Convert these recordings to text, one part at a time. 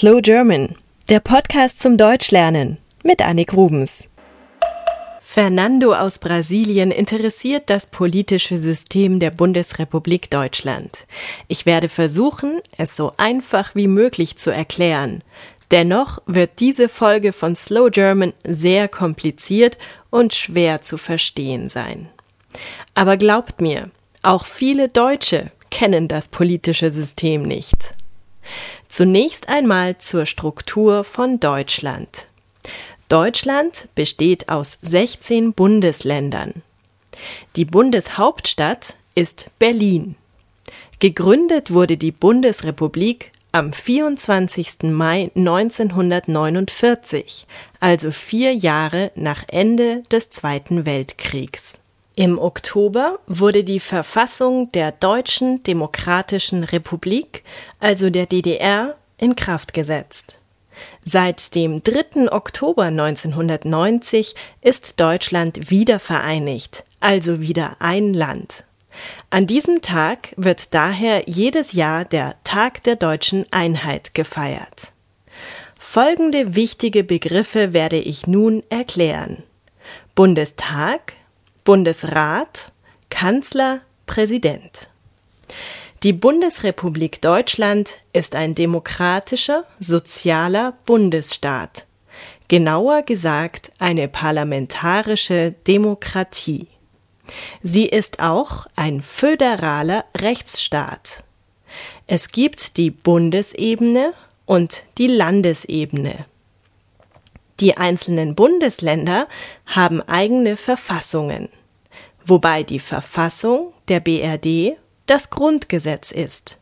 Slow German, der Podcast zum Deutschlernen mit Annik Rubens. Fernando aus Brasilien interessiert das politische System der Bundesrepublik Deutschland. Ich werde versuchen, es so einfach wie möglich zu erklären. Dennoch wird diese Folge von Slow German sehr kompliziert und schwer zu verstehen sein. Aber glaubt mir, auch viele Deutsche kennen das politische System nicht. Zunächst einmal zur Struktur von Deutschland. Deutschland besteht aus 16 Bundesländern. Die Bundeshauptstadt ist Berlin. Gegründet wurde die Bundesrepublik am 24. Mai 1949, also vier Jahre nach Ende des Zweiten Weltkriegs. Im Oktober wurde die Verfassung der Deutschen Demokratischen Republik, also der DDR, in Kraft gesetzt. Seit dem 3. Oktober 1990 ist Deutschland wieder vereinigt, also wieder ein Land. An diesem Tag wird daher jedes Jahr der Tag der deutschen Einheit gefeiert. Folgende wichtige Begriffe werde ich nun erklären. Bundestag, Bundesrat, Kanzler, Präsident. Die Bundesrepublik Deutschland ist ein demokratischer, sozialer Bundesstaat. Genauer gesagt eine parlamentarische Demokratie. Sie ist auch ein föderaler Rechtsstaat. Es gibt die Bundesebene und die Landesebene. Die einzelnen Bundesländer haben eigene Verfassungen, wobei die Verfassung der BRD das Grundgesetz ist.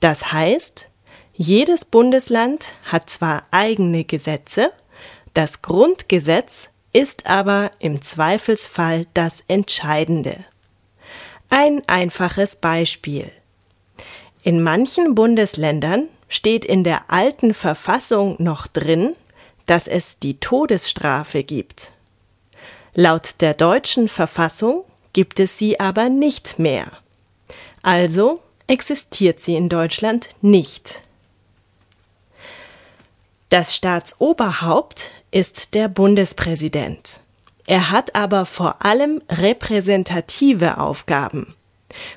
Das heißt, jedes Bundesland hat zwar eigene Gesetze, das Grundgesetz ist aber im Zweifelsfall das Entscheidende. Ein einfaches Beispiel. In manchen Bundesländern steht in der alten Verfassung noch drin, dass es die Todesstrafe gibt. Laut der deutschen Verfassung gibt es sie aber nicht mehr. Also existiert sie in Deutschland nicht. Das Staatsoberhaupt ist der Bundespräsident. Er hat aber vor allem repräsentative Aufgaben.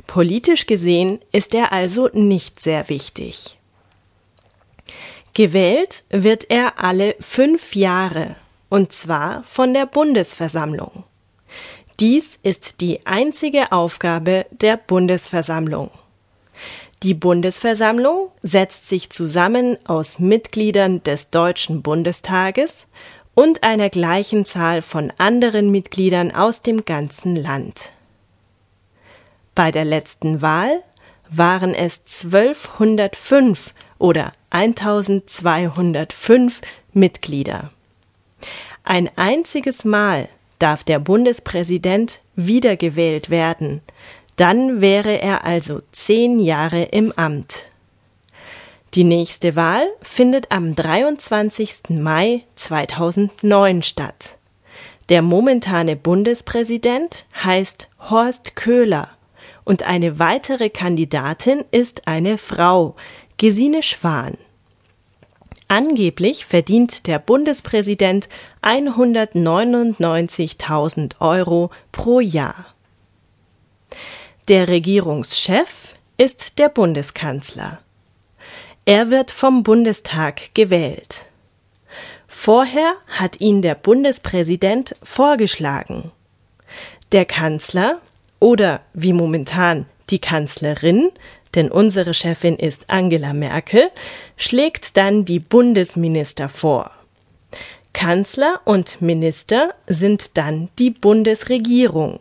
Politisch gesehen ist er also nicht sehr wichtig. Gewählt wird er alle fünf Jahre, und zwar von der Bundesversammlung. Dies ist die einzige Aufgabe der Bundesversammlung. Die Bundesversammlung setzt sich zusammen aus Mitgliedern des Deutschen Bundestages und einer gleichen Zahl von anderen Mitgliedern aus dem ganzen Land. Bei der letzten Wahl waren es 1205 oder 1205 Mitglieder. Ein einziges Mal darf der Bundespräsident wiedergewählt werden, dann wäre er also zehn Jahre im Amt. Die nächste Wahl findet am 23. Mai 2009 statt. Der momentane Bundespräsident heißt Horst Köhler und eine weitere Kandidatin ist eine Frau, Gesine Schwan. Angeblich verdient der Bundespräsident 199.000 Euro pro Jahr. Der Regierungschef ist der Bundeskanzler. Er wird vom Bundestag gewählt. Vorher hat ihn der Bundespräsident vorgeschlagen. Der Kanzler oder wie momentan die Kanzlerin denn unsere Chefin ist Angela Merkel, schlägt dann die Bundesminister vor. Kanzler und Minister sind dann die Bundesregierung.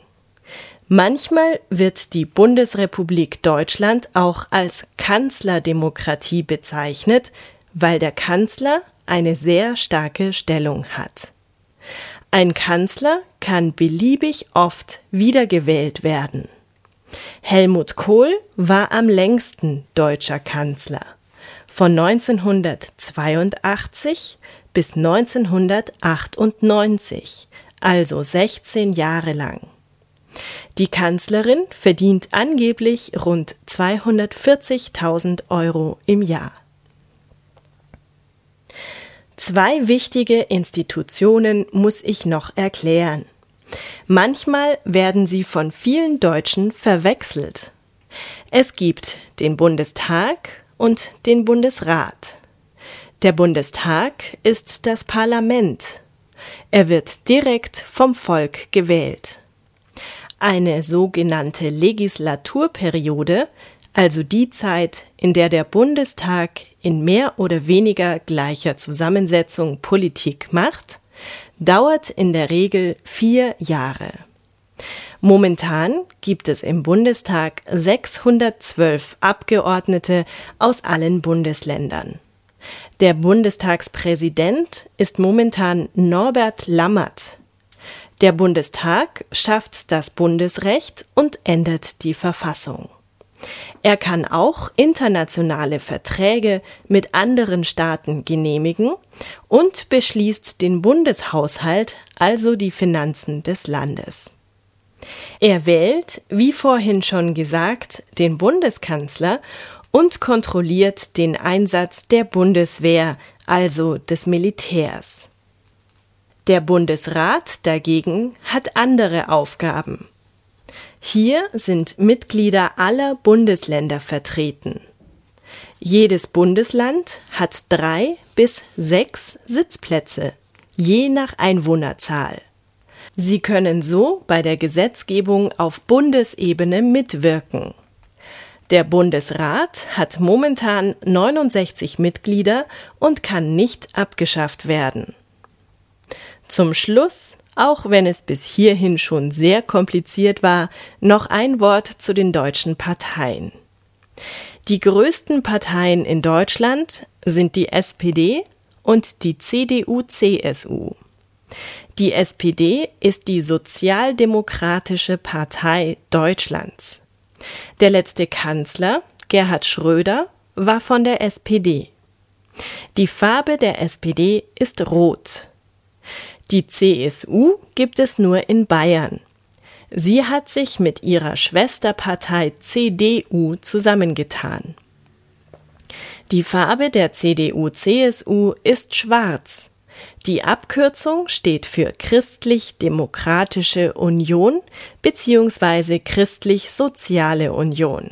Manchmal wird die Bundesrepublik Deutschland auch als Kanzlerdemokratie bezeichnet, weil der Kanzler eine sehr starke Stellung hat. Ein Kanzler kann beliebig oft wiedergewählt werden. Helmut Kohl war am längsten deutscher Kanzler. Von 1982 bis 1998, also 16 Jahre lang. Die Kanzlerin verdient angeblich rund 240.000 Euro im Jahr. Zwei wichtige Institutionen muss ich noch erklären. Manchmal werden sie von vielen Deutschen verwechselt. Es gibt den Bundestag und den Bundesrat. Der Bundestag ist das Parlament. Er wird direkt vom Volk gewählt. Eine sogenannte Legislaturperiode, also die Zeit, in der der Bundestag in mehr oder weniger gleicher Zusammensetzung Politik macht, dauert in der Regel vier Jahre. Momentan gibt es im Bundestag 612 Abgeordnete aus allen Bundesländern. Der Bundestagspräsident ist momentan Norbert Lammert. Der Bundestag schafft das Bundesrecht und ändert die Verfassung. Er kann auch internationale Verträge mit anderen Staaten genehmigen und beschließt den Bundeshaushalt, also die Finanzen des Landes. Er wählt, wie vorhin schon gesagt, den Bundeskanzler und kontrolliert den Einsatz der Bundeswehr, also des Militärs. Der Bundesrat dagegen hat andere Aufgaben. Hier sind Mitglieder aller Bundesländer vertreten. Jedes Bundesland hat drei bis sechs Sitzplätze, je nach Einwohnerzahl. Sie können so bei der Gesetzgebung auf Bundesebene mitwirken. Der Bundesrat hat momentan 69 Mitglieder und kann nicht abgeschafft werden. Zum Schluss auch wenn es bis hierhin schon sehr kompliziert war, noch ein Wort zu den deutschen Parteien. Die größten Parteien in Deutschland sind die SPD und die CDU-CSU. Die SPD ist die Sozialdemokratische Partei Deutschlands. Der letzte Kanzler, Gerhard Schröder, war von der SPD. Die Farbe der SPD ist rot. Die CSU gibt es nur in Bayern. Sie hat sich mit ihrer Schwesterpartei CDU zusammengetan. Die Farbe der CDU-CSU ist schwarz. Die Abkürzung steht für Christlich-Demokratische Union bzw. Christlich-Soziale Union.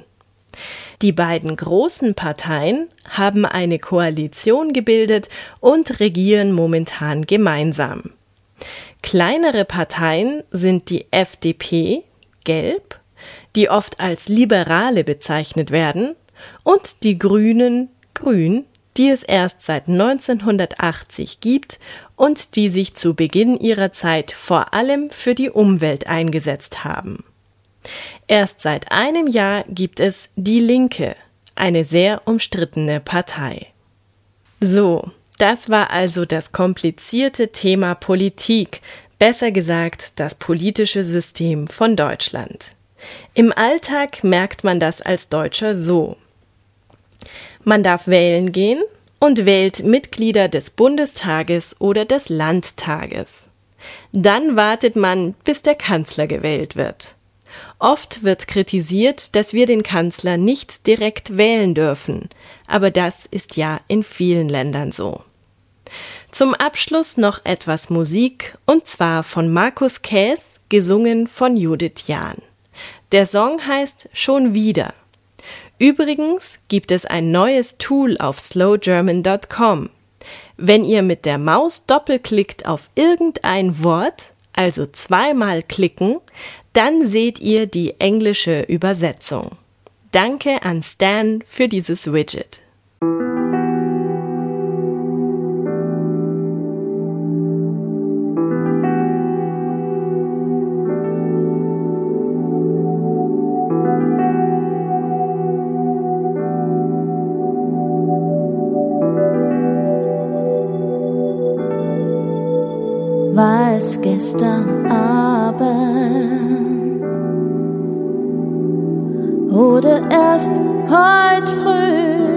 Die beiden großen Parteien haben eine Koalition gebildet und regieren momentan gemeinsam. Kleinere Parteien sind die FDP, gelb, die oft als Liberale bezeichnet werden, und die Grünen, grün, die es erst seit 1980 gibt und die sich zu Beginn ihrer Zeit vor allem für die Umwelt eingesetzt haben. Erst seit einem Jahr gibt es Die Linke, eine sehr umstrittene Partei. So, das war also das komplizierte Thema Politik, besser gesagt das politische System von Deutschland. Im Alltag merkt man das als Deutscher so. Man darf wählen gehen und wählt Mitglieder des Bundestages oder des Landtages. Dann wartet man, bis der Kanzler gewählt wird. Oft wird kritisiert, dass wir den Kanzler nicht direkt wählen dürfen, aber das ist ja in vielen Ländern so. Zum Abschluss noch etwas Musik, und zwar von Markus Käs, gesungen von Judith Jahn. Der Song heißt Schon wieder. Übrigens gibt es ein neues Tool auf slowgerman.com. Wenn ihr mit der Maus doppelklickt auf irgendein Wort, also zweimal klicken, dann seht ihr die englische Übersetzung. Danke an Stan für dieses Widget. war es gestern Abend oder erst heute früh,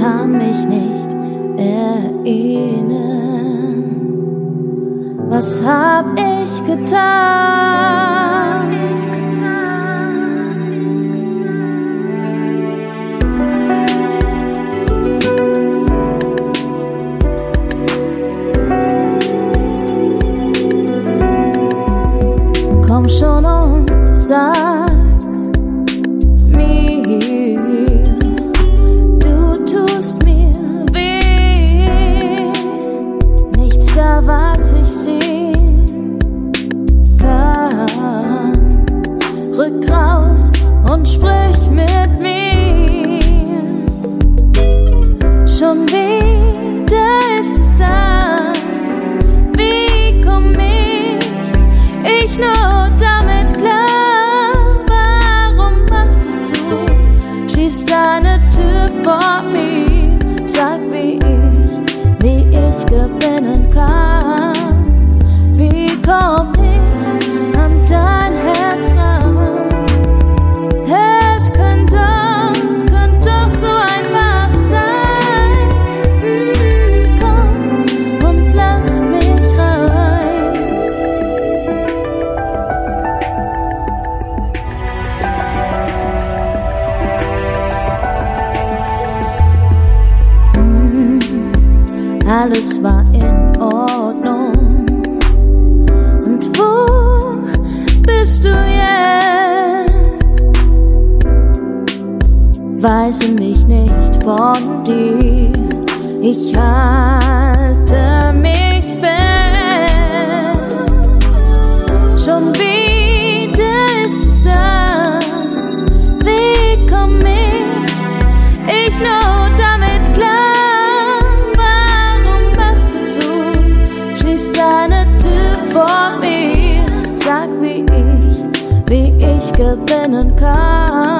kann mich nicht erinnern. Was hab ich getan? casa vor mir. Sag, wie ich, wie ich gewinnen kann. Weise mich nicht von dir. Ich halte mich fest. Schon wieder ist es da. Wie komm ich? Ich nur damit klar. Warum machst du zu? Schließ deine Tür vor mir. Sag, wie ich, wie ich gewinnen kann.